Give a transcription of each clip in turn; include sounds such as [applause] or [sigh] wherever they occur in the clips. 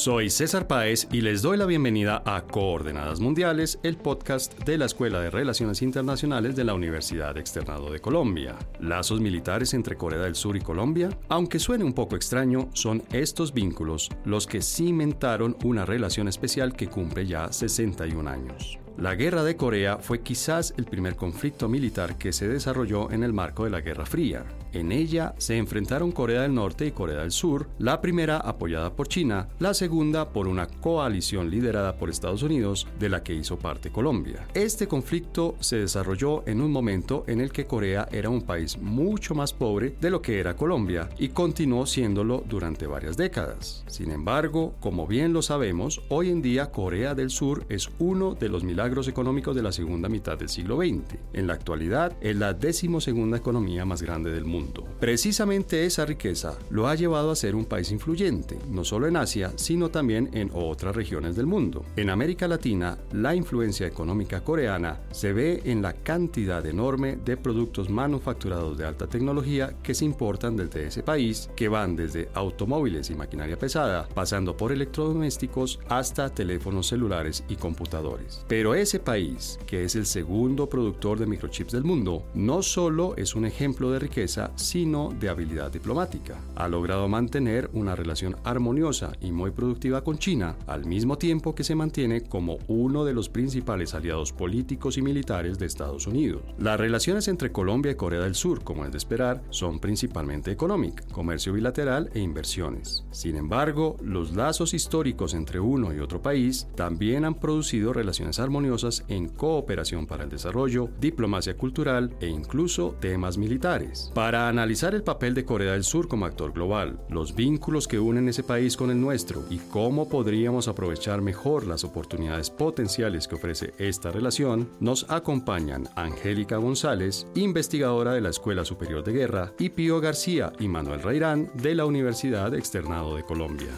Soy César Páez y les doy la bienvenida a Coordenadas Mundiales, el podcast de la Escuela de Relaciones Internacionales de la Universidad Externado de Colombia. Lazos militares entre Corea del Sur y Colombia, aunque suene un poco extraño, son estos vínculos los que cimentaron una relación especial que cumple ya 61 años. La Guerra de Corea fue quizás el primer conflicto militar que se desarrolló en el marco de la Guerra Fría. En ella se enfrentaron Corea del Norte y Corea del Sur, la primera apoyada por China, la segunda por una coalición liderada por Estados Unidos, de la que hizo parte Colombia. Este conflicto se desarrolló en un momento en el que Corea era un país mucho más pobre de lo que era Colombia y continuó siéndolo durante varias décadas. Sin embargo, como bien lo sabemos, hoy en día Corea del Sur es uno de los milagros económicos de la segunda mitad del siglo XX. En la actualidad es la decimosegunda economía más grande del mundo Precisamente esa riqueza lo ha llevado a ser un país influyente, no solo en Asia, sino también en otras regiones del mundo. En América Latina, la influencia económica coreana se ve en la cantidad enorme de productos manufacturados de alta tecnología que se importan desde ese país, que van desde automóviles y maquinaria pesada, pasando por electrodomésticos hasta teléfonos celulares y computadores. Pero ese país, que es el segundo productor de microchips del mundo, no solo es un ejemplo de riqueza, sino de habilidad diplomática. Ha logrado mantener una relación armoniosa y muy productiva con China, al mismo tiempo que se mantiene como uno de los principales aliados políticos y militares de Estados Unidos. Las relaciones entre Colombia y Corea del Sur, como es de esperar, son principalmente económicas, comercio bilateral e inversiones. Sin embargo, los lazos históricos entre uno y otro país también han producido relaciones armoniosas en cooperación para el desarrollo, diplomacia cultural e incluso temas militares. Para analizar el papel de Corea del Sur como actor global, los vínculos que unen ese país con el nuestro y cómo podríamos aprovechar mejor las oportunidades potenciales que ofrece esta relación, nos acompañan Angélica González, investigadora de la Escuela Superior de Guerra, y Pío García y Manuel Reirán de la Universidad Externado de Colombia.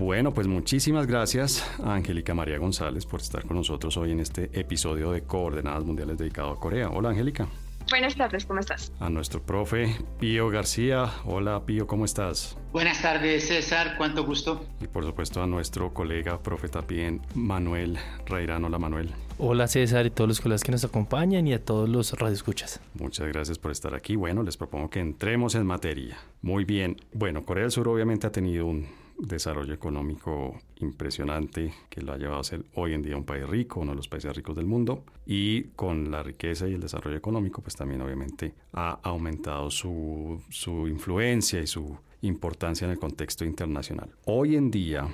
Bueno, pues muchísimas gracias a Angélica María González por estar con nosotros hoy en este episodio de Coordenadas Mundiales dedicado a Corea. Hola Angélica. Buenas tardes, ¿cómo estás? A nuestro profe Pío García. Hola Pío, ¿cómo estás? Buenas tardes, César, cuánto gusto. Y por supuesto a nuestro colega, profe también, Manuel Reirán. Hola Manuel. Hola César y todos los colegas que nos acompañan y a todos los radioescuchas. Muchas gracias por estar aquí. Bueno, les propongo que entremos en materia. Muy bien. Bueno, Corea del Sur obviamente ha tenido un desarrollo económico impresionante que lo ha llevado a ser hoy en día un país rico, uno de los países ricos del mundo, y con la riqueza y el desarrollo económico, pues también obviamente ha aumentado su, su influencia y su importancia en el contexto internacional. Hoy en día,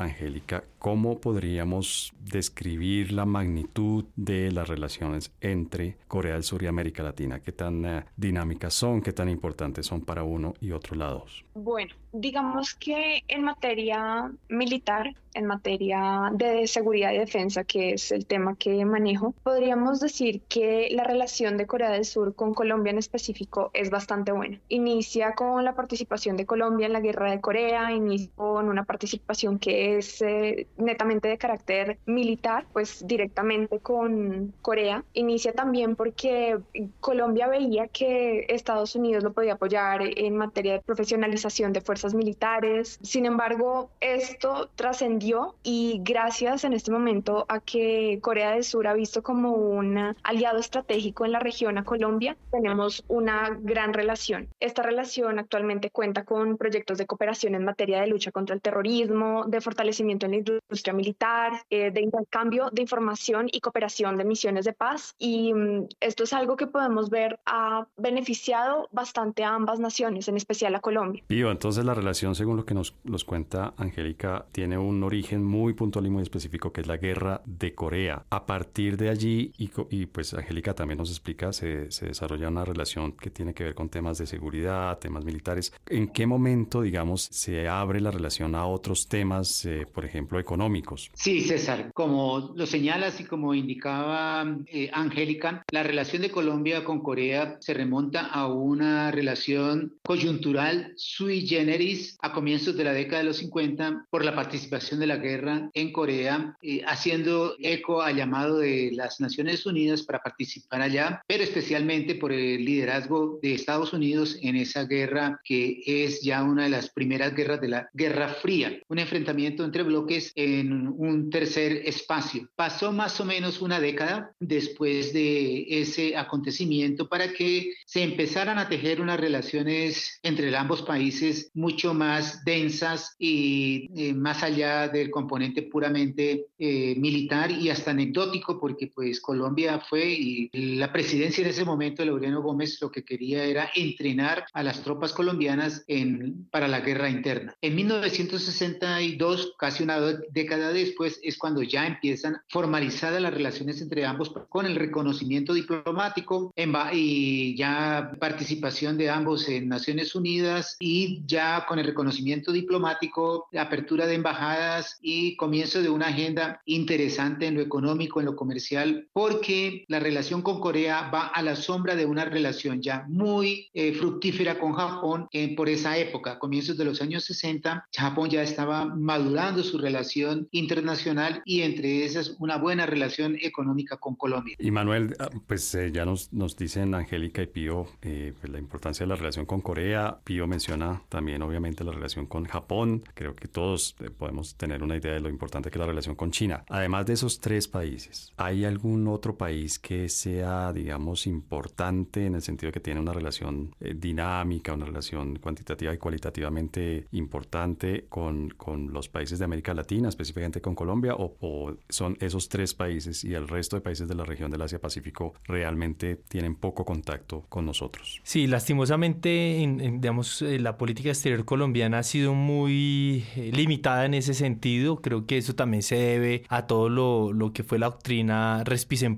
Angélica, ¿cómo podríamos describir la magnitud de las relaciones entre Corea del Sur y América Latina? ¿Qué tan eh, dinámicas son? ¿Qué tan importantes son para uno y otro lado? Bueno, digamos que en materia militar, en materia de seguridad y defensa, que es el tema que manejo, podríamos decir que la relación de Corea del Sur con Colombia en específico es bastante buena. Inicia con la participación de Colombia en la guerra de Corea, inicia con una participación que es eh, netamente de carácter militar, pues directamente con Corea. Inicia también porque Colombia veía que Estados Unidos lo podía apoyar en materia de profesionalización de fuerzas militares. Sin embargo, esto trascendió y gracias en este momento a que Corea del Sur ha visto como un aliado estratégico en la región a Colombia, tenemos una gran relación. Esta relación actualmente cuenta con proyectos de cooperación en materia de lucha contra el terrorismo, de fortalecimiento en la industria militar, eh, de intercambio de información y cooperación de misiones de paz. Y mm, esto es algo que podemos ver ha beneficiado bastante a ambas naciones, en especial a Colombia. Vivo, entonces la relación, según lo que nos, nos cuenta Angélica, tiene un origen muy puntual y muy específico que es la guerra de Corea. A partir de allí, y, y pues Angélica también nos explica, se, se, desarrolla una relación que tiene que ver con temas de seguridad, temas militares. ¿En qué momento, digamos, se abre la relación a otros temas, eh, por ejemplo, económicos? Sí, César, como lo señalas y como indicaba eh, Angélica, la relación de Colombia con Corea se remonta a una relación coyuntural sui generis a comienzos de la década de los 50 por la participación de la guerra en Corea, eh, haciendo eco al llamado de las Naciones Unidas para participar allá, pero especialmente por el liderazgo de Estados Unidos en esa guerra que es ya una de las primeras guerras de la Guerra Fría, un enfrentamiento entre bloques en un tercer espacio. Pasó más o menos una década después de ese acontecimiento para que se empezaran a tejer unas relaciones entre ambos países mucho más densas y eh, más allá del componente puramente eh, militar y hasta anecdótico, porque pues Colombia fue y la presidencia en ese momento de Laureano Gómez lo que quería era entrenar a las tropas colombianas en, para la guerra interna. En 1962, casi una década después, es cuando ya empiezan formalizadas las relaciones entre ambos con el reconocimiento diplomático y ya participación de ambos en Naciones Unidas y ya con el reconocimiento diplomático, apertura de embajadas y comienzo de una agenda interesante en lo económico, en lo comercial, porque la relación con Corea va a la sombra de una relación ya muy eh, fructífera con Japón eh, por esa época, comienzos de los años 60. Japón ya estaba madurando su relación internacional y entre esas una buena relación económica con Colombia. Y Manuel, ah, pues eh, ya nos, nos dicen Angélica y Pío pues, la importancia de la relación con Corea. Pío menciona también obviamente la relación con Japón. Creo que todos podemos tener una idea de lo importante que es la relación con China. Además de esos tres países, ¿hay algún otro país que sea, digamos, importante en el sentido de que tiene una relación eh, dinámica, una relación cuantitativa y cualitativamente importante con, con, los países de América Latina, específicamente con Colombia, o, o, son esos tres países y el resto de países de la región del Asia-Pacífico realmente tienen poco contacto con nosotros? Sí, lastimosamente, en, digamos, eh, la política exterior colombiana ha sido muy eh, limitada en ese sentido. Creo que eso también se debe a todo lo, lo que fue la doctrina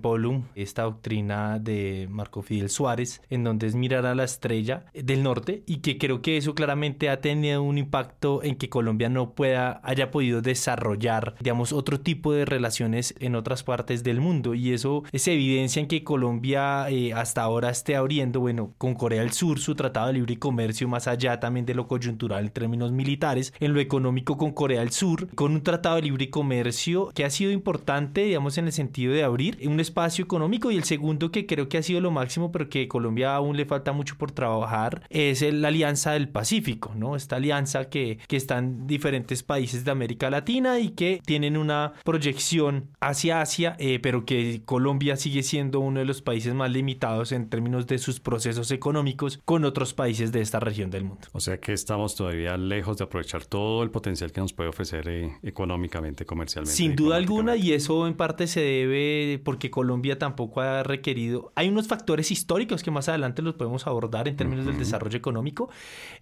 Polum, esta doctrina de Marco Fidel Suárez, en donde es mirar a la estrella del norte y que creo que eso claramente ha tenido un impacto en que Colombia no pueda, haya podido desarrollar, digamos, otro tipo de relaciones en otras partes del mundo. Y eso es evidencia en que Colombia eh, hasta ahora esté abriendo, bueno, con Corea del Sur su tratado de libre comercio más allá también de lo coyuntural en términos militares, en lo económico con Corea del Sur, con un tratado de libre comercio que ha sido importante, digamos, en el sentido de abrir un espacio económico y el segundo que creo que ha sido lo máximo, pero que Colombia aún le falta mucho por trabajar, es la Alianza del Pacífico, ¿no? Esta alianza que, que está en diferentes países de América Latina y que tienen una proyección hacia Asia, eh, pero que Colombia sigue siendo uno de los países más limitados en términos de sus procesos económicos con otros países de esta región del mundo. O sea que estamos todavía lejos de aprovechar todo el potencial que nos puede ofrecer eh, económicamente, comercialmente. Sin duda alguna, y eso en parte se debe porque Colombia tampoco ha requerido. Hay unos factores históricos que más adelante los podemos abordar en términos del desarrollo económico,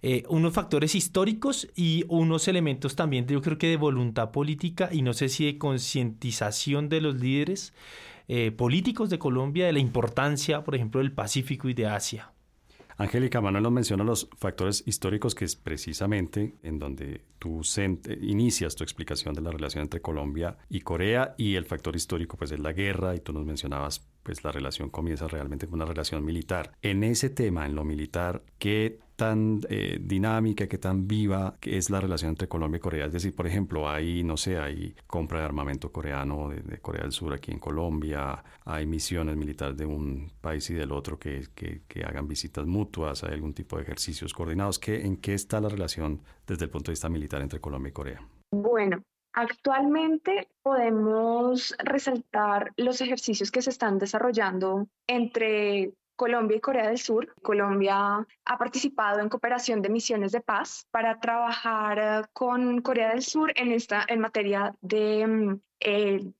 eh, unos factores históricos y unos elementos también, yo creo que de voluntad política y no sé si de concientización de los líderes eh, políticos de Colombia de la importancia, por ejemplo, del Pacífico y de Asia. Angélica, Manuel nos menciona los factores históricos que es precisamente en donde tú inicias tu explicación de la relación entre Colombia y Corea y el factor histórico pues es la guerra y tú nos mencionabas pues la relación comienza realmente con una relación militar. En ese tema, en lo militar, ¿qué tan eh, dinámica, qué tan viva es la relación entre Colombia y Corea? Es decir, por ejemplo, hay, no sé, hay compra de armamento coreano de, Corea del Sur aquí en Colombia, hay misiones militares de un país y del otro que, que, que hagan visitas mutuas, hay algún tipo de ejercicios coordinados. ¿Qué, ¿En qué está la relación desde el punto de vista militar entre Colombia y Corea? Bueno, Actualmente podemos resaltar los ejercicios que se están desarrollando entre Colombia y Corea del Sur. Colombia ha participado en cooperación de misiones de paz para trabajar eh, con Corea del Sur en, esta, en materia de mm,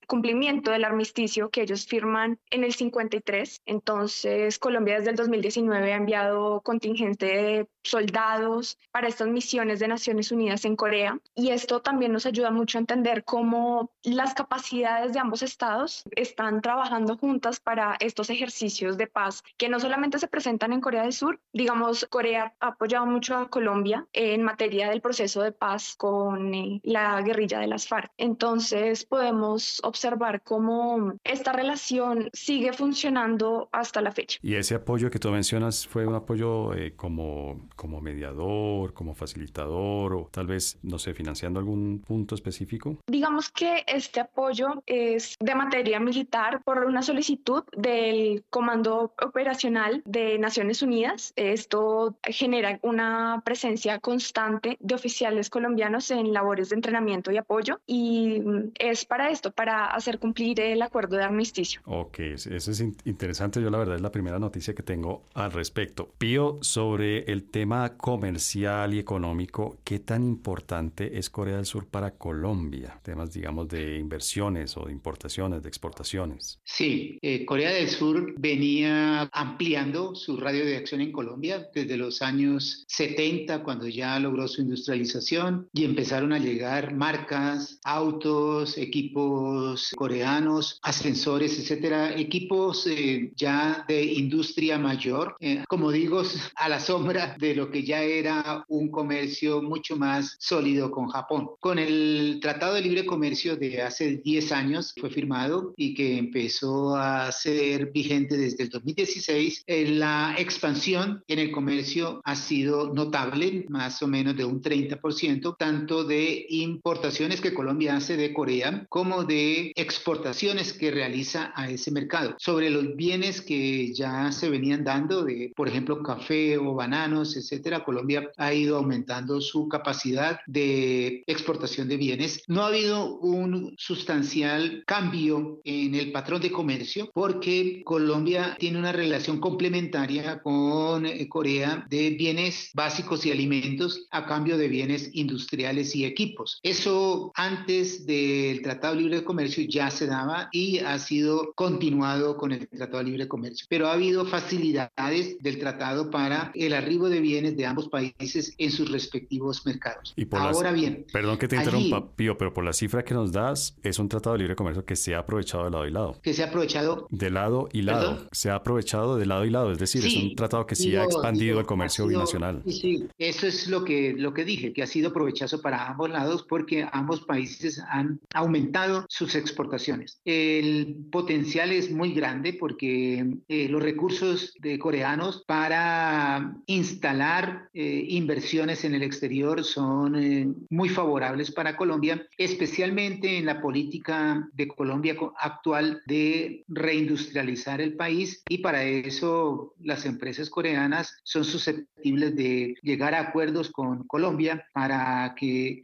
cumplimiento del armisticio que ellos firman en el 53. Entonces, Colombia desde el 2019 ha enviado contingente de soldados para estas misiones de Naciones Unidas en Corea. Y esto también nos ayuda mucho a entender cómo las capacidades de ambos estados están trabajando juntas para estos ejercicios de paz que no solamente se presentan en Corea del Sur, digamos, Corea ha apoyado mucho a Colombia en materia del proceso de paz con eh, la guerrilla de las FARC. Entonces, podemos observar cómo esta relación sigue funcionando hasta la fecha. Y ese apoyo que tú mencionas fue un apoyo eh, como como mediador, como facilitador o tal vez, no sé, financiando algún punto específico? Digamos que este apoyo es de materia militar por una solicitud del Comando Operacional de Naciones Unidas. Esto genera una presencia constante de oficiales colombianos en labores de entrenamiento y apoyo y es para esto, para hacer cumplir el acuerdo de armisticio. Ok, eso es interesante. Yo la verdad es la primera noticia que tengo al respecto. Pío, sobre el tema comercial y económico, ¿qué tan importante es Corea del Sur para Colombia? Temas, digamos, de inversiones o de importaciones, de exportaciones. Sí, eh, Corea del Sur venía ampliando su radio de acción en Colombia desde los años 70, cuando ya logró su industrialización y empezaron a llegar marcas, autos, equipos coreanos, ascensores, etcétera, equipos eh, ya de industria mayor, eh, como digo, [laughs] a la sombra de lo que ya era un comercio mucho más sólido con Japón. Con el Tratado de Libre Comercio de hace 10 años fue firmado y que empezó a ser vigente desde el 2016, eh, la expansión en el comercio ha sido notable, más o menos de un 30%, tanto de importaciones que Colombia hace de Corea como de exportaciones que realiza a ese mercado. Sobre los bienes que ya se venían dando, de, por ejemplo, café o bananos, etcétera, Colombia ha ido aumentando su capacidad de exportación de bienes. No ha habido un sustancial cambio en el patrón de comercio porque Colombia tiene una relación complementaria con eh, Corea de bienes básicos y alimentos a cambio de bienes industriales y equipos. Eso antes del Tratado Libre de Comercio ya se daba y ha sido continuado con el Tratado Libre de Comercio. Pero ha habido facilidades del tratado para el arribo de bienes de ambos países en sus respectivos mercados. Y Ahora bien, perdón que te interrumpa, Pío, pero por la cifra que nos das, es un Tratado de Libre Comercio que se ha aprovechado de lado y lado. Que se ha aprovechado de lado y lado. Se ha aprovechado de lado y lado, es decir, es un tratado que sí ha expandido el comercio binacional. Sí, eso es lo que, lo que dije, que ha sido provechoso para ambos lados porque ambos países han aumentado sus exportaciones. El potencial es muy grande porque eh, los recursos de coreanos para instalar eh, inversiones en el exterior son eh, muy favorables para Colombia, especialmente en la política de Colombia actual de reindustrializar el país. Y para eso las empresas coreanas son susceptibles de llegar a acuerdos con Colombia para que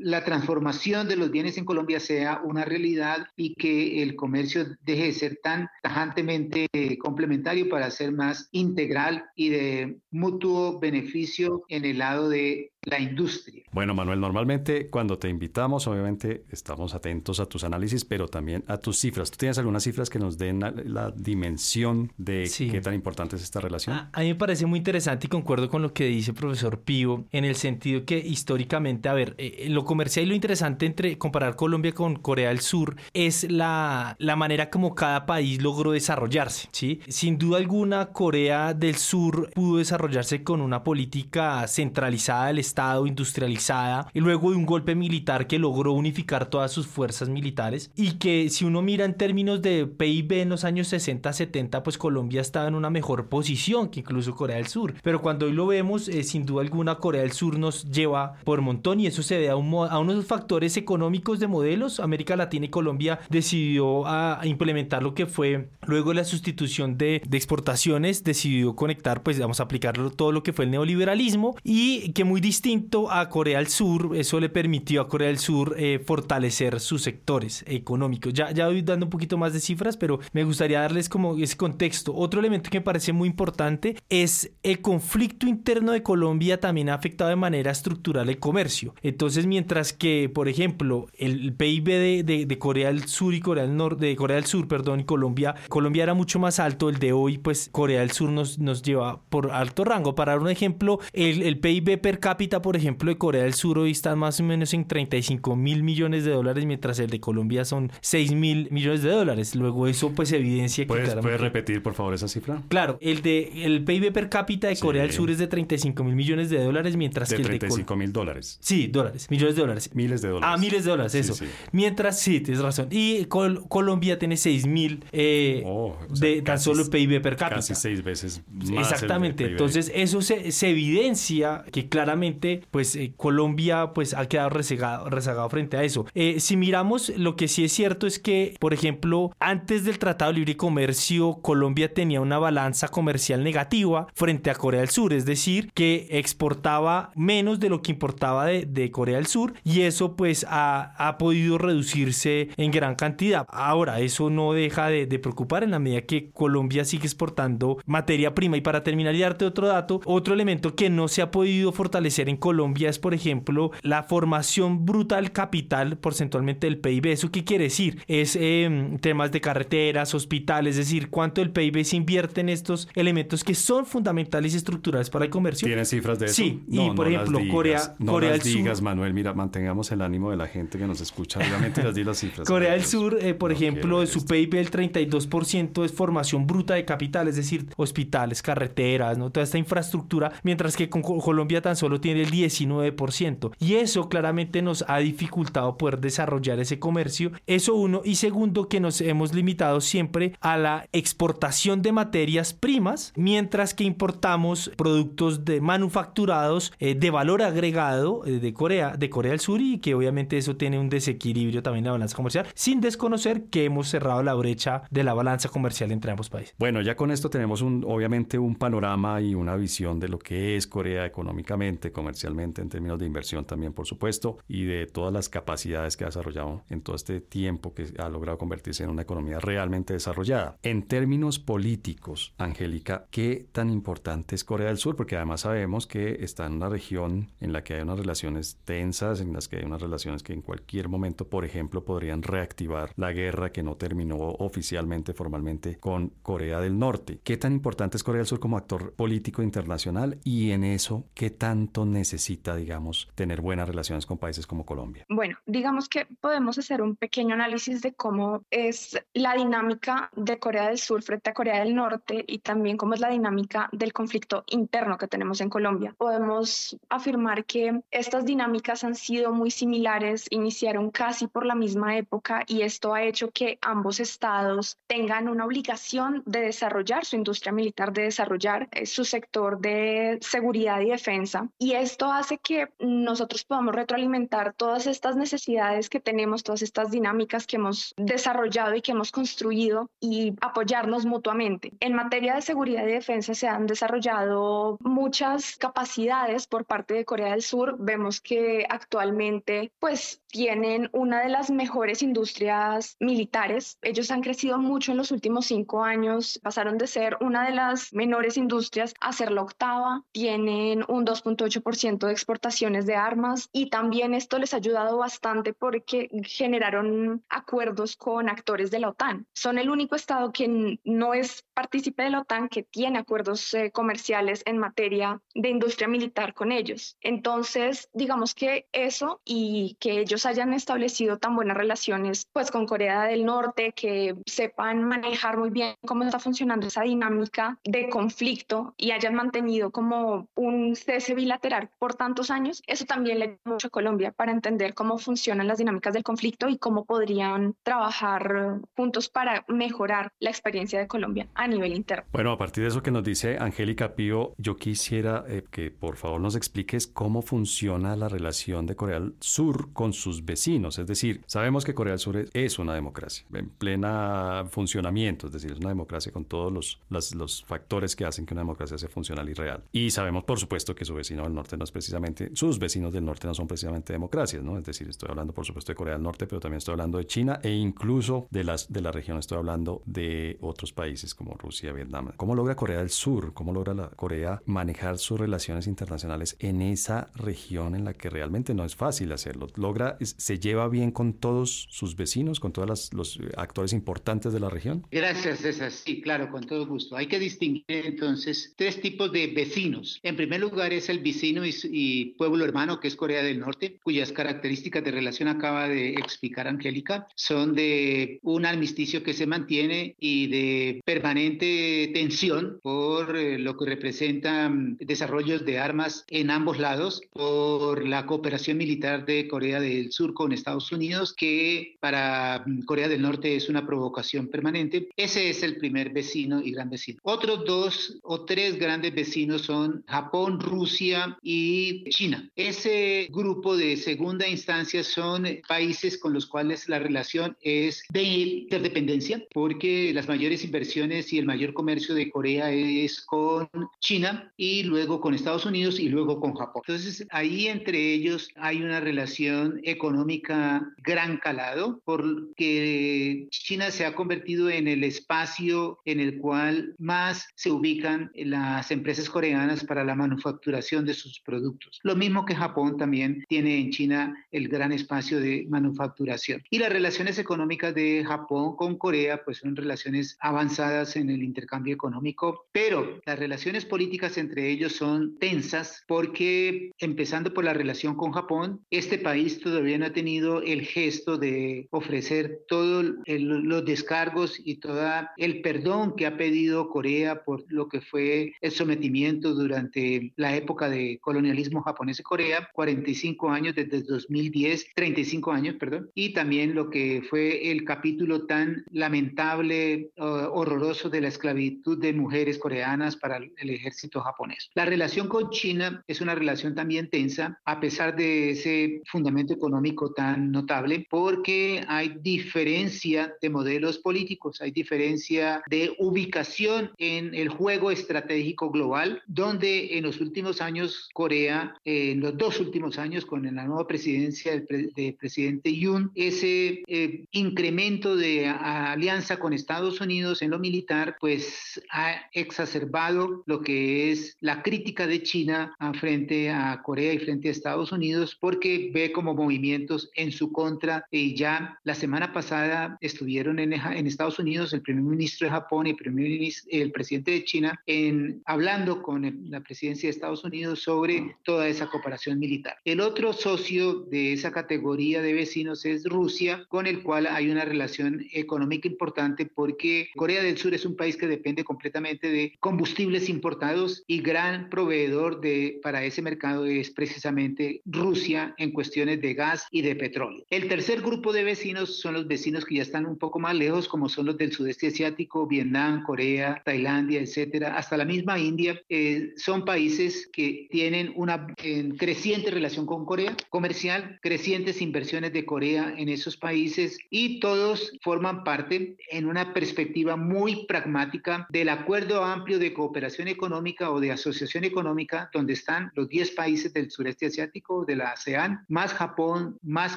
la transformación de los bienes en Colombia sea una realidad y que el comercio deje de ser tan tajantemente complementario para ser más integral y de mutuo beneficio en el lado de la industria. Bueno, Manuel, normalmente cuando te invitamos, obviamente estamos atentos a tus análisis, pero también a tus cifras. ¿Tú tienes algunas cifras que nos den la, dimensión de qué tan importante es esta relación? A, a, mí me parece muy interesante y concuerdo con lo que dice el profesor Pío, en el sentido que históricamente, a ver, eh, lo comercial y lo interesante entre comparar Colombia con Corea del Sur es la, la manera como cada país logró desarrollarse, ¿sí? Sin duda alguna, Corea del Sur pudo desarrollarse con una política centralizada del Estado industrializada y luego de un golpe militar que logró unificar todas sus fuerzas militares y que si uno mira en términos de PIB en los años 60-70 pues Colombia estaba en una mejor posición que incluso Corea del Sur. Pero cuando hoy lo vemos eh, sin duda alguna Corea del Sur nos lleva por montón y eso se debe a, a unos factores económicos de modelos. América Latina y Colombia decidió a, implementar lo que fue luego la sustitución de, de exportaciones decidió conectar pues vamos a aplicar todo lo que fue el neoliberalismo y que muy distinto a Corea del Sur, eso le permitió a Corea del Sur eh, fortalecer sus sectores económicos. Ya, ya voy dando un poquito más de cifras, pero me gustaría darles como ese contexto. Otro elemento que me parece muy importante es el conflicto interno de Colombia también ha afectado de manera estructural el comercio. Entonces, mientras que, por ejemplo, el PIB de, de, Corea del Sur y Corea del Norte, de Corea del Sur, perdón, y Colombia, Colombia era mucho más alto, el de hoy, pues Corea del Sur nos, nos lleva por alto rango. Para dar un ejemplo, el, el PIB per cápita por ejemplo, de Corea del Sur hoy está más o menos en 35 mil millones de dólares, mientras el de Colombia son 6 mil millones de dólares. Luego eso pues evidencia que... ¿Puedes, ¿Puedes repetir, por favor, esa cifra? Claro, el de el PIB per cápita de Corea del Sur es de 35 mil millones de dólares, mientras que el de... 35 mil dólares. Sí, dólares, millones de dólares. Miles de dólares. Ah, miles de dólares, eso. Mientras, sí, tienes razón. Y Colombia tiene 6 mil eh, oh, de tan solo PIB per cápita. Casi seis veces más. Exactamente. Entonces, Eso se, evidencia que claramente pues eh, Colombia pues ha quedado rezagado, rezagado frente a eso. Eh, si miramos lo que sí es cierto es que por ejemplo antes del Tratado de Libre Comercio Colombia tenía una balanza comercial negativa frente a Corea del Sur, es decir que exportaba menos de lo que importaba de, de Corea del Sur y eso pues ha, ha, podido reducirse en gran cantidad. Ahora eso no deja de, de preocupar en la medida que Colombia sigue exportando materia prima y para terminar y darte otro dato, otro elemento que no se ha podido fortalecer en Colombia es, por ejemplo, la formación brutal capital porcentualmente del PIB. ¿Eso qué quiere decir? Es em, temas de carreteras, hospitales, es decir, cuánto el PIB se invierte en estos elementos que son fundamentales y estructurales para el comercio. ¿Tienes cifras de eso? Sí, y por ejemplo, Corea, no Corea las del digas, Sur. Manuel, mira, mantengamos el ánimo de la gente que nos escucha. Obviamente las di las cifras. Corea del. Sur, eh, por No ejemplo, de su. PIB el 32% es formación bruta de capital, es decir, hospitales, carreteras, ¿no? toda esta infraestructura, mientras que con Co- Colombia tan solo tiene el 19%. Y eso claramente nos ha dificultado poder desarrollar ese comercio. Eso uno. Y segundo, que nos hemos limitado siempre a la exportación de materias primas, mientras que importamos productos de manufacturados eh, de valor agregado eh, de Corea, de Corea del Sur y que obviamente eso tiene un desequilibrio también en la balanza comercial, sin desconocer que hemos cerrado la brecha de la balanza comercial entre ambos países. Bueno, ya con esto tenemos un, obviamente un panorama y una visión de lo que es Corea económicamente, comercialmente, en términos de inversión también, por supuesto, y de todas las capacidades que ha desarrollado en todo este tiempo que ha logrado convertirse en una economía realmente desarrollada. En términos políticos, Angélica, ¿qué tan importante es Corea del Sur? Porque además sabemos que está en una región en la que hay unas relaciones tensas, en las que hay unas relaciones que en cualquier momento, por ejemplo, podrían reactivar la guerra que no terminó oficialmente, formalmente, con Corea del Norte. ¿Qué tan importante es Corea del Sur como actor político internacional y en eso qué tanto necesita, digamos, tener buenas relaciones con países como Colombia? Bueno, digamos que podemos hacer un pequeño análisis de cómo es la dinámica de Corea del Sur frente a Corea del Norte y también cómo es la dinámica del conflicto interno que tenemos en Colombia. Podemos afirmar que estas dinámicas han sido muy similares, iniciaron casi por la misma época y esto ha hecho que ambos estados tengan una obligación de desarrollar su industria militar, de desarrollar eh, su sector de seguridad y defensa. Y esto hace que nosotros podamos retroalimentar todas estas necesidades que tenemos, todas estas dinámicas que hemos desarrollado y que hemos construido y apoyarnos mutuamente. En materia de seguridad y defensa se han desarrollado muchas capacidades por parte de Corea del Sur. Vemos que actualmente pues tienen una de las mejores industrias militares. Ellos han crecido mucho en los últimos cinco años, pasaron de ser una de las menores industrias a ser la octava, tienen un 2.8% de exportaciones de armas y también esto les ha ayudado bastante porque generaron acuerdos con actores de la OTAN. Son el único estado que no es partícipe de la OTAN que tiene acuerdos eh, comerciales en materia de industria militar con ellos. Entonces, digamos que eso y que ellos hayan establecido tan buenas relaciones pues con Corea del Norte, que sepan manejar muy bien cómo está funcionando esa dinámica de conflicto y hayan mantenido como un cese bilateral por tantos años, eso también le ayuda mucho a Colombia para entender cómo funcionan las dinámicas del conflicto y cómo podrían trabajar juntos para mejorar la experiencia de Colombia a nivel interno. Bueno, a partir de eso que nos dice Angélica Pío, yo quisiera eh, que por favor nos expliques cómo funciona la relación de Corea del Sur con sus vecinos. Es decir, sabemos que Corea del Sur es, una democracia en plena funcionamiento, es decir, es una democracia con todos los, los factores que hacen que una democracia sea funcional y real. Y sabemos, por supuesto, que su vecino del norte no es precisamente, sus vecinos del norte no son precisamente democracias, ¿no? Es decir, estoy hablando, por supuesto, de Corea del Norte, pero también estoy hablando de China e incluso de, las, de la región, estoy hablando de otros países como Rusia, Vietnam. ¿Cómo logra Corea del Sur, cómo logra la Corea manejar sus relaciones internacionales en esa región en la que realmente no es fácil hacerlo? ¿Logra, se lleva bien con todos sus vecinos, con todos los eh, actores importantes de la región? Gracias, César. Sí, claro, con todo gusto. Hay que distinguir entonces tres tipos de vecinos. En primer lugar es el vecino y, y pueblo hermano, que es Corea del Norte, cuyas características de relación acaba de explicar Angélica. Son de un armisticio que se mantiene y de permanente tensión por eh, lo que representan desarrollos de armas en ambos lados, por la cooperación militar de Corea del Sur con Estados Unidos, que para mm, Corea del Norte es una provocación permanente. Ese es el primer vecino y gran vecino. Otros dos o tres grandes grandes vecinos son Japón, Rusia y China. Ese grupo de segunda instancia son países con los cuales la relación es de interdependencia, porque las mayores inversiones y el mayor comercio de Corea es con China y luego con Estados Unidos y luego con Japón. Entonces, ahí entre ellos hay una relación económica gran calado, porque China se ha convertido en el espacio en el cual más se ubican las empresas coreanas para la manufacturación de sus productos. Lo mismo que Japón también tiene en China el gran espacio de manufacturación. Y las relaciones económicas de Japón con Corea pues son relaciones avanzadas en el intercambio económico, pero las relaciones políticas entre ellos son tensas porque empezando por la relación con Japón, este país todavía no ha tenido el gesto de ofrecer todos los descargos y todo el perdón que ha pedido Corea por lo que fue el sometimiento durante la época de colonialismo japonés de Corea, 45 años desde 2010, 35 años, perdón, y también lo que fue el capítulo tan lamentable, uh, horroroso de la esclavitud de mujeres coreanas para el ejército japonés. La relación con China es una relación también tensa, a pesar de ese fundamento económico tan notable, porque hay diferencia de modelos políticos, hay diferencia de ubicación en el juego estratégico global, donde en los últimos años Corea, en los dos últimos años con la nueva presidencia del presidente Yoon, ese eh, incremento de alianza con Estados Unidos en lo militar, pues ha exacerbado lo que es la crítica de China frente a Corea y frente a Estados Unidos, porque ve como movimientos en su contra. Y ya la semana pasada estuvieron en, en Estados Unidos el primer ministro de Japón y el, primer el presidente de China en, hablando con la presidencia de Estados Unidos sobre toda esa cooperación militar. El otro socio de esa categoría de vecinos es Rusia, con el cual hay una relación económica importante porque Corea del Sur es un país que depende completamente de combustibles importados y gran proveedor de, para ese mercado es precisamente Rusia en cuestiones de gas y de petróleo. El tercer grupo de vecinos son los vecinos que ya están un poco más lejos, como son los del sudeste asiático, Vietnam, Corea, Tailandia, etcétera, hasta la misma India, eh, son países que tienen una eh, creciente relación con Corea comercial, crecientes inversiones de Corea en esos países y todos forman parte en una perspectiva muy pragmática del acuerdo amplio de cooperación económica o de asociación económica donde están los 10 países del sureste asiático, de la ASEAN, más Japón, más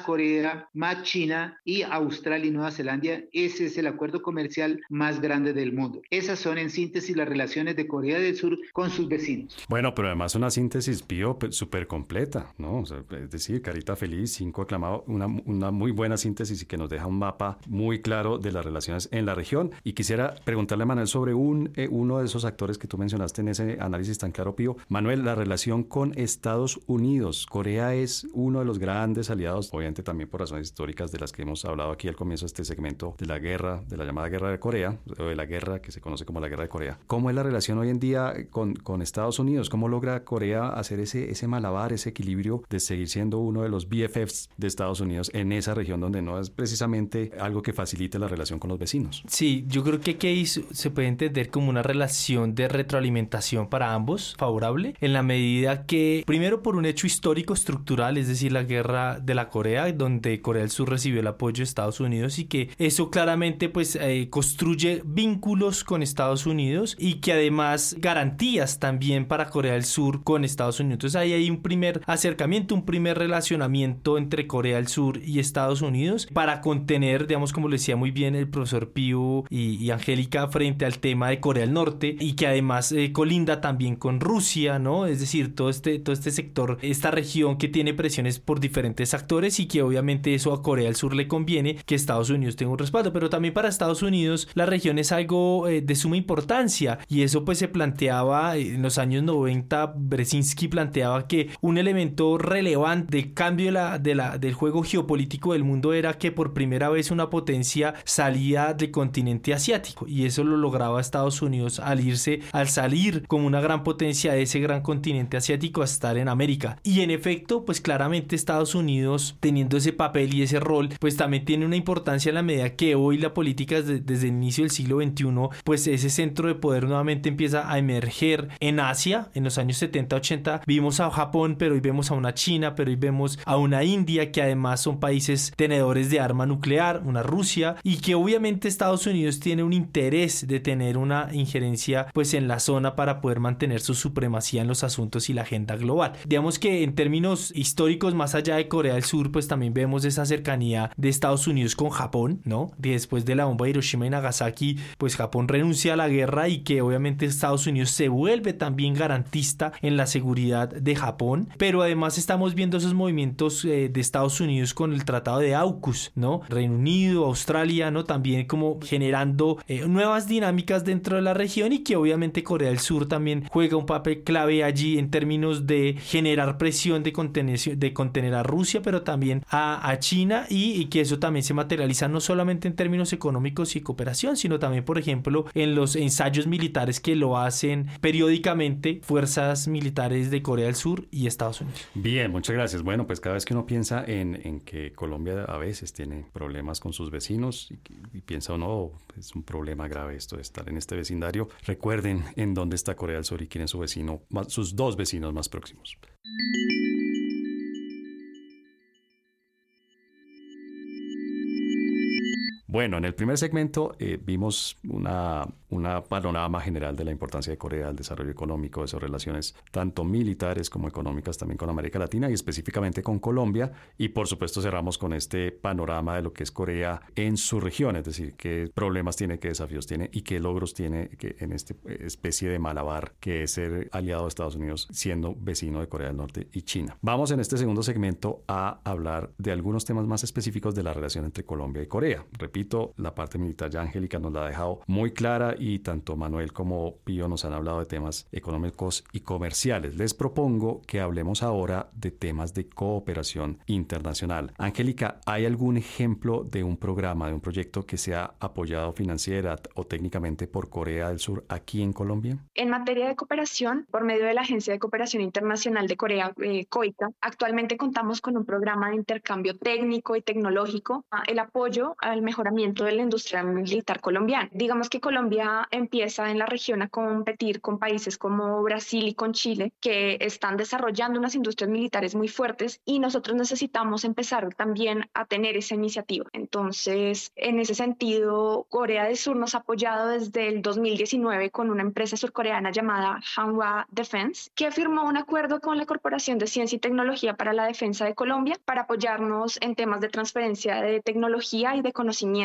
Corea, más China y Australia y Nueva Zelanda. Ese es el acuerdo comercial más grande del mundo. Esas son en síntesis las relaciones de Corea del Sur con sus vecinos. Bueno, pero además una síntesis bio súper completa, ¿no? es decir, Carita Feliz, cinco aclamado, una, una muy buena síntesis y que nos deja un mapa muy claro de las relaciones en la región. Y quisiera preguntarle a Manuel sobre un, eh, uno de esos actores que tú mencionaste en ese análisis tan claro, Pío. Manuel, la relación con Estados Unidos. Corea es uno de los grandes aliados, obviamente también por razones históricas de las que hemos hablado aquí al comienzo de este segmento de la guerra, de la llamada guerra de Corea, o de la guerra que se conoce como la guerra de Corea. ¿Cómo es la relación hoy en día con, con Estados Unidos? ¿Cómo logra Corea hacer ese, ese malabar, ese equilibrio de seguir siendo uno de los BFFs de Estados Unidos en esa región donde no es precisamente algo que facilite la relación con los vecinos? Sí, yo creo que aquí se puede entender como una relación de retroalimentación para ambos, favorable, en la medida que, primero por un hecho histórico estructural, es decir, la guerra de la Corea, donde Corea del Sur recibió el apoyo de Estados Unidos y que eso claramente pues eh, construye vínculos con Estados Unidos y que además garantías también para Corea del Sur con Estados Unidos. Entonces ahí hay un primer acercamiento, un primer relacionamiento entre Corea del Sur y Estados Unidos para contener, digamos, como lo decía muy bien el profesor Pío y, Angélica frente al tema de Corea del Norte y que además eh, colinda también con Rusia, ¿no? Es decir, todo este, todo este sector, esta región que tiene presiones por diferentes actores y que obviamente eso a Corea del Sur le conviene que Estados Unidos tenga un respaldo, pero también para Estados Unidos la región es algo eh, de suma importancia y eso pues se planteaba en los años 90, Brzezinski planteaba que un elemento relevante de cambio de la, de la, del juego geopolítico del mundo era que por primera vez una potencia salía del continente asiático y eso lo lograba Estados Unidos al irse, al salir como una gran potencia de ese gran continente asiático a estar en América. Y en efecto, pues claramente Estados Unidos teniendo ese papel y ese rol, pues también tiene una importancia en la medida que hoy la política desde, el inicio del siglo XXI, pues ese centro de poder nuevamente empieza a emerger emerger en Asia. En los años 70, 80 vimos a Japón, pero hoy vemos a una China, pero hoy vemos a una India, que además son países tenedores de arma nuclear, una Rusia, y que obviamente Estados Unidos tiene un interés de tener una injerencia pues en la zona para poder mantener su supremacía en los asuntos y la agenda global. Digamos que en términos históricos, más allá de Corea del Sur, pues también vemos esa cercanía de Estados Unidos con Japón, ¿no? Después de la bomba de Hiroshima y Nagasaki, pues Japón renuncia a la guerra y que obviamente Estados Unidos se vuelve también garantista en la seguridad de Japón, pero además estamos viendo esos movimientos eh, de Estados Unidos con el Tratado de AUKUS, ¿no? Reino Unido, Australia, ¿no? También como generando eh, nuevas dinámicas dentro de la región y que obviamente Corea del Sur también juega un papel clave allí en términos de generar presión de contener, de contener a Rusia, pero también a, a China y, y que eso también se materializa no solamente en términos económicos y cooperación, sino también, por ejemplo, en los ensayos militares que lo hacen periódicamente fuerzas militares de Corea del Sur y Estados Unidos. Bien, muchas gracias. Bueno, pues cada vez que uno piensa en, que Colombia a veces tiene problemas con sus vecinos y, y piensa uno, oh, es un problema grave esto de estar en este vecindario, recuerden en dónde está Corea del Sur y quién es su vecino, sus dos vecinos más próximos. Bueno, en el primer segmento eh, vimos una, una, panorama general de la importancia de Corea, el desarrollo económico, de sus relaciones tanto militares como económicas también con América Latina y específicamente con Colombia. Y por supuesto cerramos con este panorama de lo que es Corea en su región, es decir, qué problemas tiene, qué desafíos tiene y qué logros tiene en esta especie de malabar que es ser aliado de Estados Unidos siendo vecino de Corea del Norte y China. Vamos en este segundo segmento a hablar de algunos temas más específicos de la relación entre Colombia y Corea. Repito, la parte militar ya Angélica nos la ha dejado muy clara y tanto Manuel como Pío nos han hablado de temas económicos y comerciales. Les propongo que hablemos ahora de temas de cooperación internacional. Angélica, ¿hay algún ejemplo de un programa, de un proyecto que sea apoyado financiera o técnicamente por Corea del Sur aquí en Colombia? En materia de cooperación, por medio de la Agencia de Cooperación Internacional de Corea, eh, COICA, actualmente contamos con un programa de intercambio técnico y tecnológico, el apoyo al mejoramiento de la industria militar colombiana. Digamos que Colombia empieza en la región a competir con países como Brasil y con Chile, que están desarrollando unas industrias militares muy fuertes y nosotros necesitamos empezar también a tener esa iniciativa. Entonces, en ese sentido, Corea del Sur nos ha apoyado desde el 2019 con una empresa surcoreana llamada Hanwha Defense, que firmó un acuerdo con la Corporación de Ciencia y Tecnología para la Defensa de Colombia para apoyarnos en temas de transferencia de tecnología y de conocimiento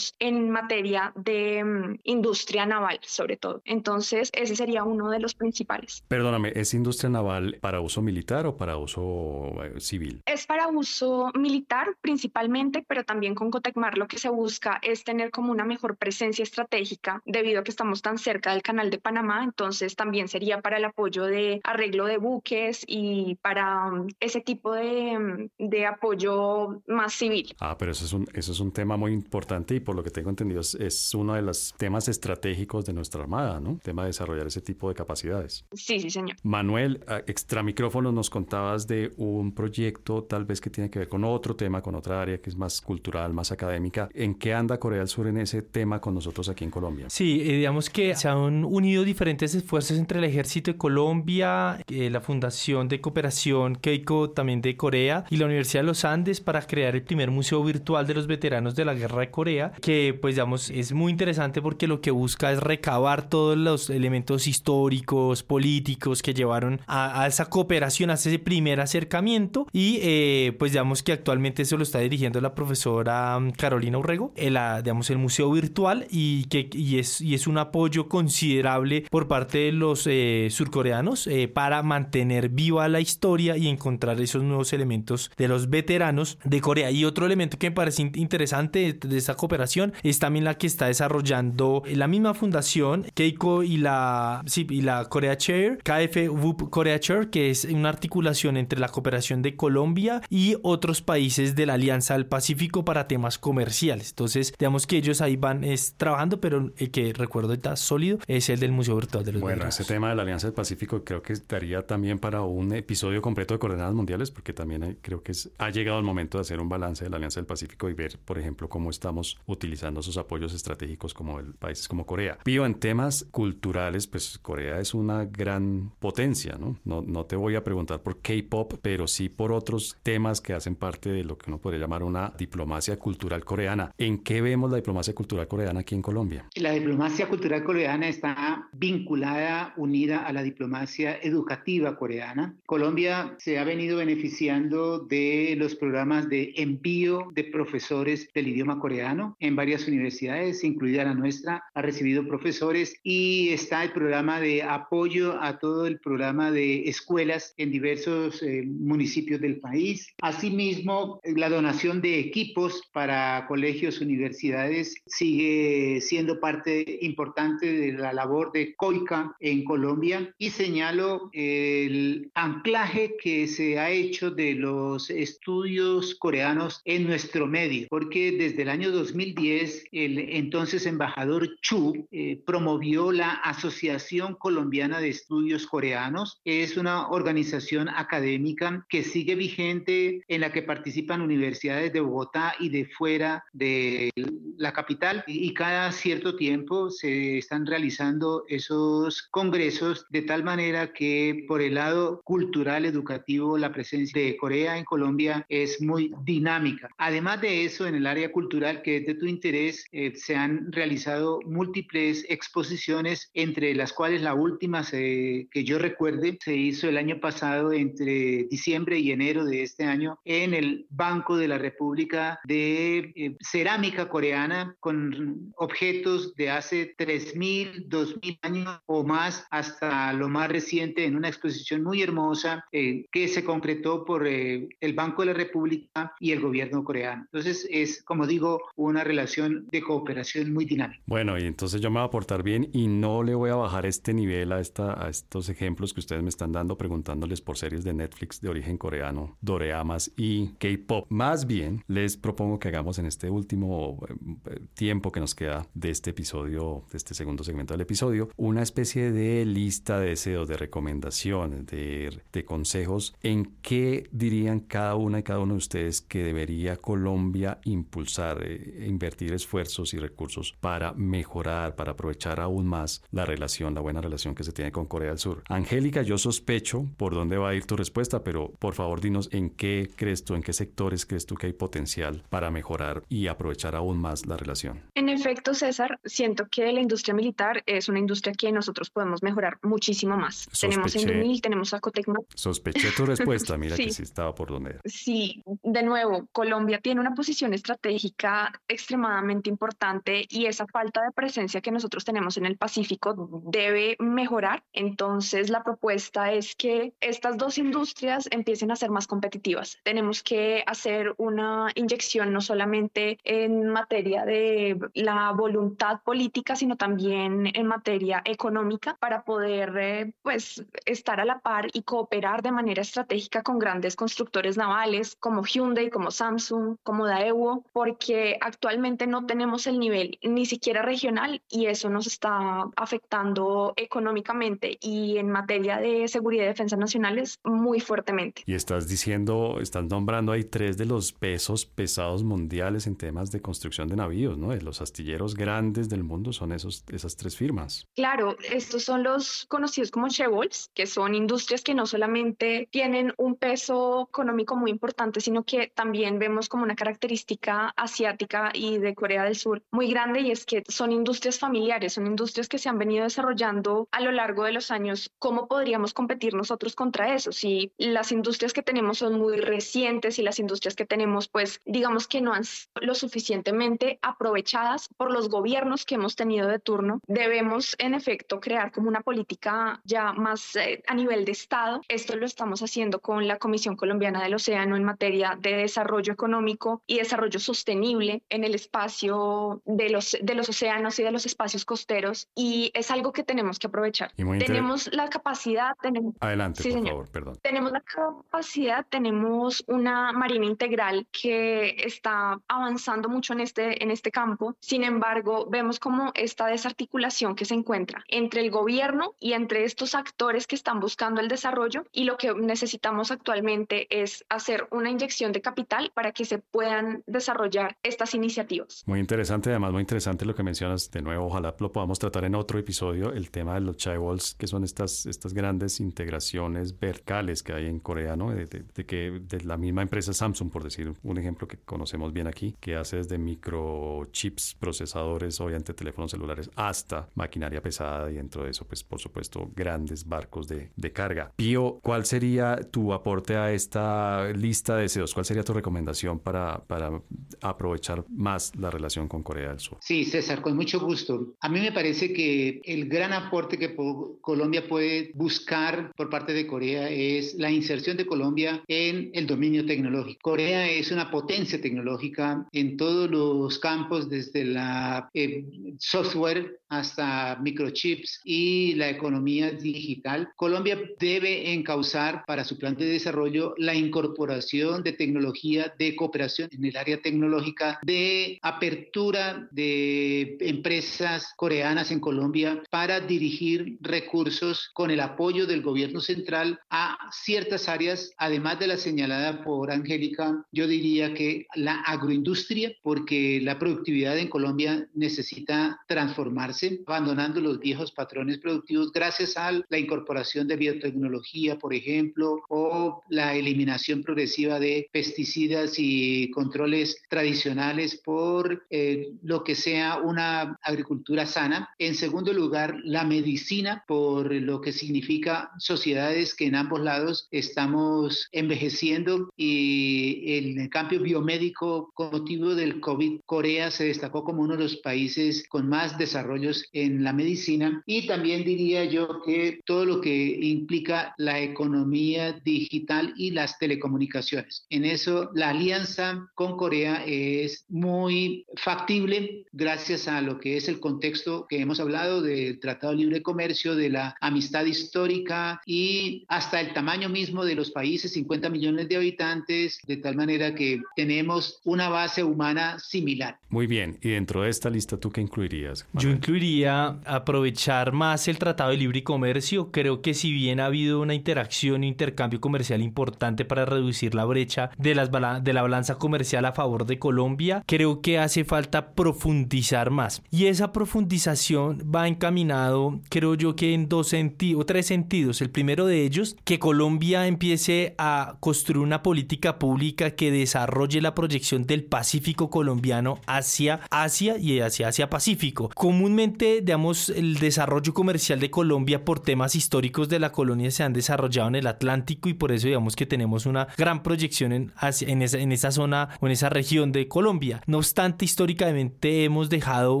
en materia de mm, industria naval, sobre todo. Entonces, ese sería uno de los principales. Perdóname, ¿es industria naval para uso militar o para uso eh, civil? Es para uso militar principalmente, pero también con Cotecmar lo que se busca es tener como una mejor presencia estratégica debido a que estamos tan cerca del canal de Panamá, entonces también sería para el apoyo de arreglo de buques y para mm, ese tipo de, mm, de apoyo más civil. Ah, pero eso es un, eso es un tema muy importante y por lo que tengo entendido es, uno de los temas estratégicos de nuestra Armada, ¿no? El tema de desarrollar ese tipo de capacidades. Sí, sí, señor. Manuel, extra micrófonos nos contabas de un proyecto tal vez que tiene que ver con otro tema, con otra área que es más cultural, más académica. ¿En qué anda Corea del Sur en ese tema con nosotros aquí en Colombia? Sí, eh, digamos que se han unido diferentes esfuerzos entre el Ejército de Colombia, eh, la Fundación de Cooperación Keiko también de Corea y la Universidad de los Andes para crear el primer museo virtual de los veteranos de la guerra de Corea, que pues digamos es muy interesante porque lo que busca es recabar todos los elementos históricos, políticos que llevaron a, esa cooperación, a ese primer acercamiento y eh, pues digamos que actualmente eso lo está dirigiendo la profesora mm, Carolina Urrego, el, digamos el museo virtual y que y es, y es un apoyo considerable por parte de los eh, surcoreanos eh, para mantener viva la historia y encontrar esos nuevos elementos de los veteranos de Corea. Y otro elemento que me parece interesante de esta cooperación es también la que está desarrollando la misma fundación, Keiko y la, sí, y la Korea Chair, KF WUP Korea Chair, que es una articulación entre la cooperación de Colombia y otros países de la Alianza del Pacífico para temas comerciales. Entonces, digamos que ellos ahí van es, trabajando, pero el que recuerdo está sólido es el del Museo Virtual de los Bueno, ese tema de la Alianza del Pacífico creo que estaría también para un episodio completo de Coordenadas Mundiales, porque también creo que es, ha llegado el momento de hacer un balance de la Alianza del Pacífico y ver, por ejemplo, cómo está estamos utilizando esos apoyos estratégicos como el países como Corea. Pío, en temas culturales, pues Corea es una gran potencia, ¿no? No, no te voy a preguntar por K-pop, pero sí por otros temas que hacen parte de lo que uno podría llamar una diplomacia cultural coreana. ¿En qué vemos la diplomacia cultural coreana aquí en Colombia? La diplomacia cultural coreana está vinculada, unida a la diplomacia educativa coreana. Colombia se ha venido beneficiando de los programas de envío de profesores del idioma coreano en varias universidades, incluida la nuestra, ha recibido profesores y está el programa de apoyo a todo el programa de escuelas en diversos eh, municipios del país. Asimismo, la donación de equipos para colegios, universidades sigue siendo parte importante de la labor de COICA en Colombia y señalo el anclaje que se ha hecho de los estudios coreanos en nuestro medio, porque desde el año 2010 el entonces embajador Chu eh, promovió la Asociación Colombiana de Estudios Coreanos. Es una organización académica que sigue vigente en la que participan universidades de Bogotá y de fuera de la capital y cada cierto tiempo se están realizando esos congresos de tal manera que por el lado cultural, educativo, la presencia de Corea en Colombia es muy dinámica. Además de eso, en el área cultural que de tu interés, eh, se han realizado múltiples exposiciones, entre las cuales la última que yo recuerde se hizo el año pasado entre diciembre y enero de este año en el Banco de la República de eh, cerámica coreana con objetos de hace 3.000, 2.000 años o más hasta lo más reciente en una exposición muy hermosa eh, que se concretó por el Banco de la República y el gobierno coreano. Entonces es, como digo, una relación de cooperación muy dinámica. Bueno, y entonces yo me voy a portar bien y no le voy a bajar este nivel a, esta, a estos ejemplos que ustedes me están dando preguntándoles por series de Netflix de origen coreano, doreamas y K-pop. Más bien, les propongo que hagamos en este último eh, tiempo que nos queda de este episodio, de este segundo segmento del episodio, una especie de lista de deseos, de recomendaciones, de, de consejos en qué dirían cada una y cada uno de ustedes que debería Colombia impulsar, eh, invertir esfuerzos y recursos para mejorar, para aprovechar aún más la relación, la buena relación que se tiene con Corea del Sur. Angélica, yo sospecho por dónde va a ir tu respuesta, pero por favor dinos en qué crees tú, en qué sectores crees tú que hay potencial para mejorar y aprovechar aún más la relación. En efecto, César, siento que la industria militar es una industria que nosotros podemos mejorar muchísimo más. Tenemos Endumil, tenemos Acotecma. Sospeché tu respuesta, mira [laughs] que sí estaba por donde. Sí, de nuevo, Colombia tiene una posición estratégica extremadamente importante y esa falta de presencia que nosotros tenemos en el Pacífico debe mejorar. Entonces, la propuesta es que estas dos industrias empiecen a ser más competitivas. Tenemos que hacer una inyección no solamente en materia de la voluntad política, sino también en materia económica para poder eh, pues estar a la par y cooperar de manera estratégica con grandes constructores navales como Hyundai, como Samsung, como Daewoo, porque actualmente no tenemos el nivel ni siquiera regional y eso nos está afectando económicamente y en materia de seguridad y defensa nacionales muy fuertemente. Y estás diciendo, estás nombrando ahí tres de los pesos pesados mundiales en temas de construcción de navíos, ¿no? Los astilleros grandes del mundo son esos, esas tres firmas. Claro, estos son los conocidos como Chevols, que son industrias que no solamente tienen un peso económico muy importante, sino que también vemos como una característica asiática y de Corea del Sur muy grande y es que son industrias familiares, son industrias que se han venido desarrollando a lo largo de los años. ¿Cómo podríamos competir nosotros contra eso? Si las industrias que tenemos son muy recientes y las industrias que tenemos, pues digamos que no han sido lo suficientemente aprovechadas por los gobiernos que hemos tenido de turno, debemos en efecto crear como una política ya más eh, a nivel de Estado. Esto lo estamos haciendo con la Comisión Colombiana del Océano en materia de desarrollo económico y desarrollo sostenible en el espacio de los, de los océanos y de los espacios costeros y es algo que tenemos que aprovechar. Tenemos la capacidad, tenemos... Adelante, por favor, perdón. Tenemos la capacidad, tenemos una marina integral que está avanzando mucho en este, en este campo. Sin embargo, vemos como esta desarticulación que se encuentra entre el gobierno y entre estos actores que están buscando el desarrollo y lo que necesitamos actualmente es hacer una inyección de capital para que se puedan desarrollar estas iniciativas. Muy interesante, además muy interesante lo que mencionas de nuevo, ojalá lo podamos tratar en otro episodio, el tema de los chaebols, que son estas, estas grandes integraciones verticales que hay en Corea, ¿no? De, que de la misma empresa Samsung, por decir un ejemplo que conocemos bien aquí, que hace desde microchips, procesadores, obviamente teléfonos celulares, hasta maquinaria pesada y dentro de eso, pues por supuesto, grandes barcos de, de carga. Pío, ¿cuál sería tu aporte a esta lista de deseos? ¿Cuál sería tu recomendación para, para aprovechar más la relación con Corea del Sur? Sí, César, con mucho gusto. A mí me parece que el gran aporte que Colombia puede buscar por parte de Corea es la inserción de Colombia en el dominio tecnológico. Corea es una potencia tecnológica en todos los campos, desde la eh, software hasta microchips y la economía digital. Colombia debe encauzar para su plan de desarrollo la incorporación de tecnología de cooperación en el área tecnológica, de apertura de empresas coreanas en Colombia para dirigir recursos con el apoyo del gobierno central a ciertas áreas, además de la señalada por Angélica, yo diría que la agroindustria, porque la productividad en Colombia necesita transformarse, abandonando los viejos patrones productivos gracias a la incorporación de biotecnología, por ejemplo, o la eliminación progresiva de pesticidas y controles tradicionales por eh, lo que sea una agricultura sana. En segundo lugar, la medicina, por lo que significa sociedades que en ambos lados estamos envejeciendo y el cambio biomédico con motivo del COVID, Corea se destacó como uno de los países con más desarrollos en la medicina y también diría yo que todo lo que implica la economía digital y las telecomunicaciones. En eso la alianza con Corea es muy factible gracias a lo que es el contexto que hemos hablado del Tratado de Libre Comercio, de la amistad histórica y hasta el tamaño mismo de los países, 50 millones de habitantes, de tal manera que tenemos una base humana similar. Muy bien, y dentro de esta lista, ¿tú qué incluirías? Yo incluiría aprovechar más el Tratado de Libre Comercio. Creo que si bien ha habido una interacción e intercambio comercial importante para reducir la brecha de, las de la balanza comercial a favor de Colombia, creo que hace falta profundizar más. Y esa profundización va encaminado, creo yo que en dos sentidos, tres sentidos. El primero de ellos, que Colombia empiece a construir una política pública que desarrolle la proyección del Pacífico colombiano hacia Asia y hacia Asia Pacífico. Comúnmente, digamos, el desarrollo comercial de Colombia por temas históricos de la colonia se han desarrollado en el Atlántico y por eso digamos que tenemos una gran proyección en, en, esa, en esa zona o en esa región de Colombia. No obstante, históricamente hemos dejado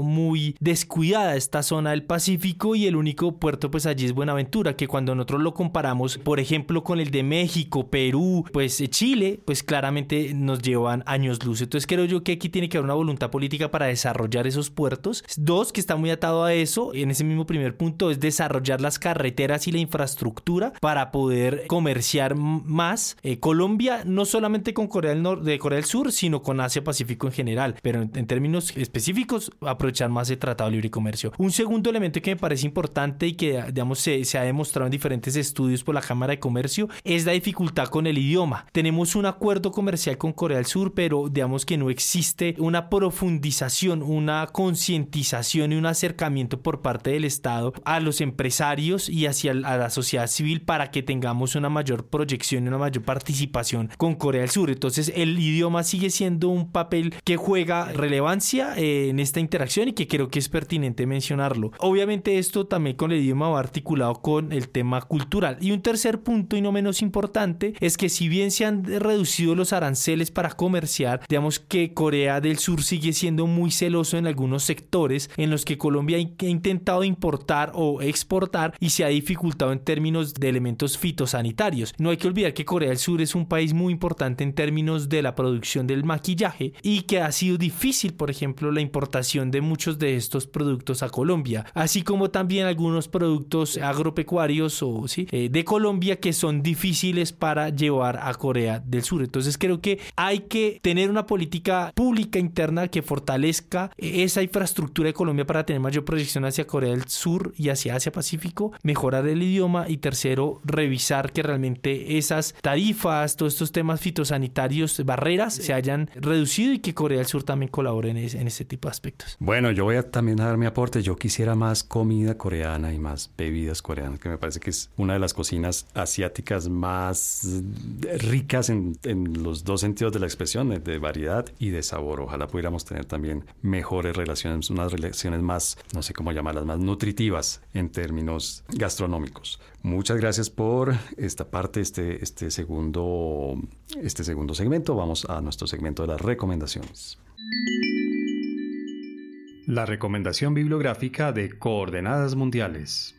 muy descuidada esta zona del Pacífico y el único puerto pues allí es Buenaventura, que cuando nosotros lo comparamos, por ejemplo, con el de México, Perú, pues eh, Chile, pues claramente nos llevan años luz. Entonces creo yo que aquí tiene que haber una voluntad política para desarrollar esos puertos. Dos, que está muy atado a eso, en ese mismo primer punto, es desarrollar las carreteras y la infraestructura para poder comerciar más. Eh, Colombia, no solamente con Corea del Norte, Corea del Sur, sino con Asia Pacífico en general, pero en, términos específicos, aprovechar más el Tratado de Libre Comercio. Un segundo elemento que me parece importante y que, digamos, se, se ha demostrado en diferentes estudios por la Cámara de Comercio es la dificultad con el idioma. Tenemos un acuerdo comercial con Corea del Sur, pero digamos que no existe una profundización, una concientización y un acercamiento por parte del Estado a los empresarios y hacia la sociedad civil para que tengamos una mayor proyección y una mayor participación con Corea del Sur. Entonces el idioma sigue siendo un papel que juega relevancia eh, en esta interacción y que creo que es pertinente mencionarlo. Obviamente esto también con el idioma va articulado con el tema cultural. Y un tercer punto y no menos importante es que si bien se han reducido los aranceles para comerciar, digamos que Corea del Sur sigue siendo muy celoso en algunos sectores en los que Colombia ha intentado importar o exportar y se ha dificultado en términos de elementos fitosanitarios. No hay que olvidar que Corea del Sur es un país muy importante en términos de la producción del maquillaje y que ha sido difícil, por ejemplo, la importación de muchos de estos productos a Colombia, así como también algunos productos agropecuarios o ¿sí? Eh, de Colombia que son difíciles para llevar a Corea del Sur. Entonces creo que hay que tener una política pública interna que fortalezca esa infraestructura de Colombia para tener mayor proyección hacia Corea del Sur y hacia Asia Pacífico, mejorar el idioma y tercero, revisar que realmente esas tarifas, todos estos temas fitosanitarios, barreras se hayan reducido y que Corea del Sur también colabore en, ese, en este tipo de aspectos. Bueno, yo voy a también a dar mi aporte. Yo quisiera más comida coreana y más bebidas coreanas, que me parece que es una de las cocinas asiáticas más ricas en, en los dos sentidos de la expresión, de variedad y de sabor. Ojalá pudiéramos tener también mejores relaciones, unas relaciones más, no sé cómo llamarlas, más nutritivas en términos gastronómicos. Muchas gracias por esta parte, este, este, segundo, este segundo segmento. Vamos a nuestro segmento de las recomendaciones. La recomendación bibliográfica de Coordenadas Mundiales.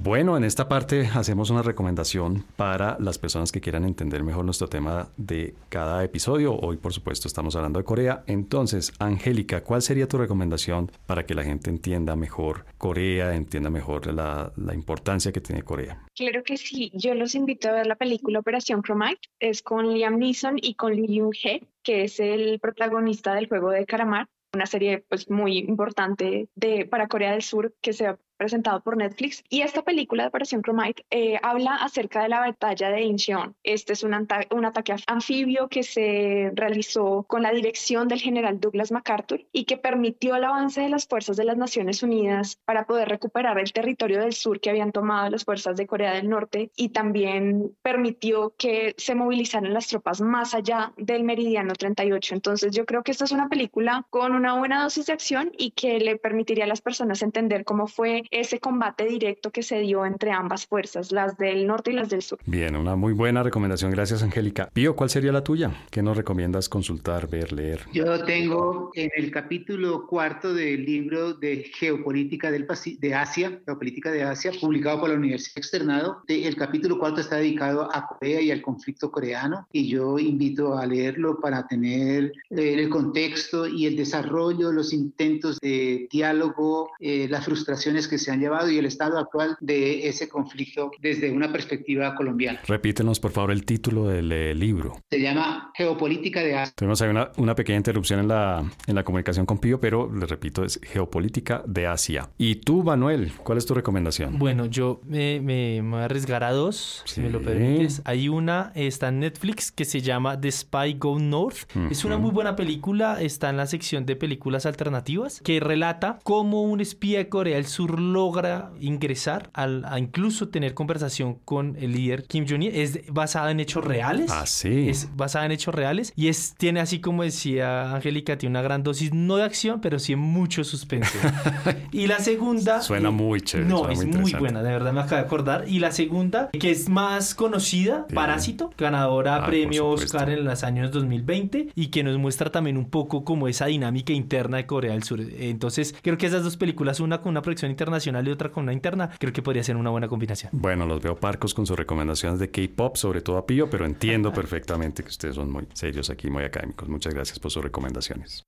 Bueno, en esta parte hacemos una recomendación para las personas que quieran entender mejor nuestro tema de cada episodio. Hoy, por supuesto, estamos hablando de Corea. Entonces, Angélica, ¿cuál sería tu recomendación para que la gente entienda mejor Corea, entienda mejor la, importancia que tiene Corea? Claro que sí. Yo los invito a ver la película Operación Chromite. Es con Liam Neeson y con Lee Yoon-hee, que es el protagonista del juego de Caramar una serie pues muy importante para Corea del Sur que se presentado por Netflix. Y esta película de Operación Chromite eh, habla acerca de la batalla de Incheon. Este es un, un, ataque anfibio que se realizó con la dirección del general Douglas MacArthur y que permitió el avance de las fuerzas de las Naciones Unidas para poder recuperar el territorio del sur que habían tomado las fuerzas de Corea del Norte y también permitió que se movilizaran las tropas más allá del meridiano 38. Entonces yo creo que esta es una película con una buena dosis de acción y que le permitiría a las personas entender cómo fue ese combate directo que se dio entre ambas fuerzas, las del norte y las del sur. Bien, una muy buena recomendación. Gracias, Angélica. Pío, ¿cuál sería la tuya? ¿Qué nos recomiendas consultar, ver, leer? Yo tengo en el capítulo cuarto del libro de Geopolítica del de Asia, Geopolítica de Asia, publicado por la Universidad Externado. El capítulo cuarto está dedicado a Corea y al conflicto coreano y yo invito a leerlo para tener eh, el contexto y el desarrollo, los intentos de diálogo, eh, las frustraciones que se han llevado y el estado actual de ese conflicto desde una perspectiva colombiana. Repítenos, por favor, el título del eh, libro. Se llama Geopolítica de Asia. Tuvimos ahí una, una, pequeña interrupción en la, en la comunicación con Pío, pero le repito, es Geopolítica de Asia. ¿Y tú, Manuel, cuál es tu recomendación? Bueno, yo me, me, voy a arriesgar a dos, si me lo permites. Hay una, está en Netflix, que se llama The Spy Go North. Es una muy buena película, está en la sección de películas alternativas, que relata cómo un espía de Corea del Sur logra ingresar al, a incluso tener conversación con el líder Kim Jong-un. Es basada en hechos reales. Ah, sí. Es basada en hechos reales y es, tiene así como decía Angélica, tiene una gran dosis, no de acción, pero sí mucho suspense. [laughs] y la segunda... Suena muy chévere. No, es muy, buena, de verdad me acabo de acordar. Y la segunda, que es más conocida, Parásito, ganadora ah, premio Oscar en los años 2020 y que nos muestra también un poco como esa dinámica interna de Corea del Sur. Entonces, creo que esas dos películas, una con una proyección internacional y otra con una interna, creo que podría ser una buena combinación. Bueno, los veo parcos con sus recomendaciones de K-pop, sobre todo a Pío, pero entiendo [laughs] perfectamente que ustedes son muy serios aquí, muy académicos. Muchas gracias por sus recomendaciones.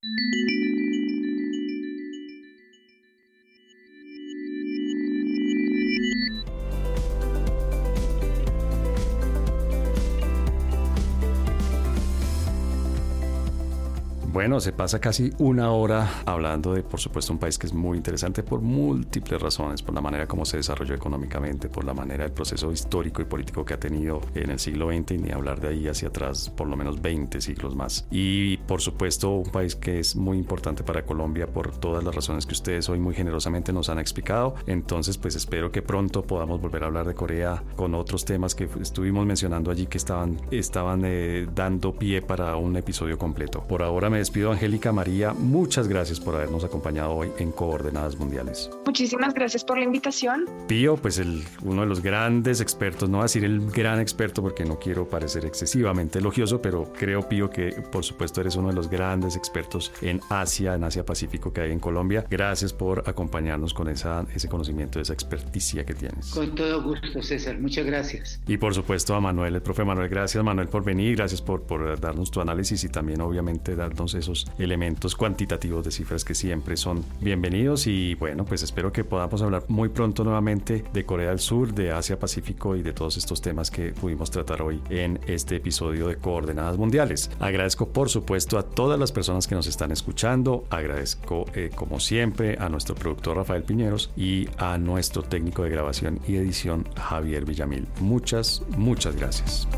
Bueno, se pasa casi una hora hablando de, por supuesto, un país que es muy interesante por múltiples razones, por la manera como se desarrolló económicamente, por la manera del proceso histórico y político que ha tenido en el siglo XX y ni hablar de ahí hacia atrás, por lo menos 20 siglos más. Y, por supuesto, un país que es muy importante para Colombia por todas las razones que ustedes hoy muy generosamente nos han explicado. Entonces, pues espero que pronto podamos volver a hablar de Corea con otros temas que estuvimos mencionando allí que estaban, estaban eh, dando pie para un episodio completo. Por ahora me despido, Angélica María. Muchas gracias por habernos acompañado hoy en Coordenadas Mundiales. Muchísimas gracias por la invitación. Pío, pues el, uno de los grandes expertos, no voy a decir el gran experto porque no quiero parecer excesivamente elogioso, pero creo, Pío, que por supuesto eres uno de los grandes expertos en Asia, en Asia Pacífico que hay en Colombia. Gracias por acompañarnos con esa, ese conocimiento, esa experticia que tienes. Con todo gusto, César. Muchas gracias. Y por supuesto a Manuel, el profe Manuel. Gracias, Manuel, por venir. Gracias por, por darnos tu análisis y también, obviamente, darnos esos elementos cuantitativos de cifras que siempre son bienvenidos y bueno, pues espero que podamos hablar muy pronto nuevamente de Corea del Sur, de Asia Pacífico y de todos estos temas que pudimos tratar hoy en este episodio de Coordenadas Mundiales. Agradezco por supuesto a todas las personas que nos están escuchando, agradezco eh, como siempre a nuestro productor Rafael Piñeros y a nuestro técnico de grabación y edición Javier Villamil. Muchas, muchas gracias.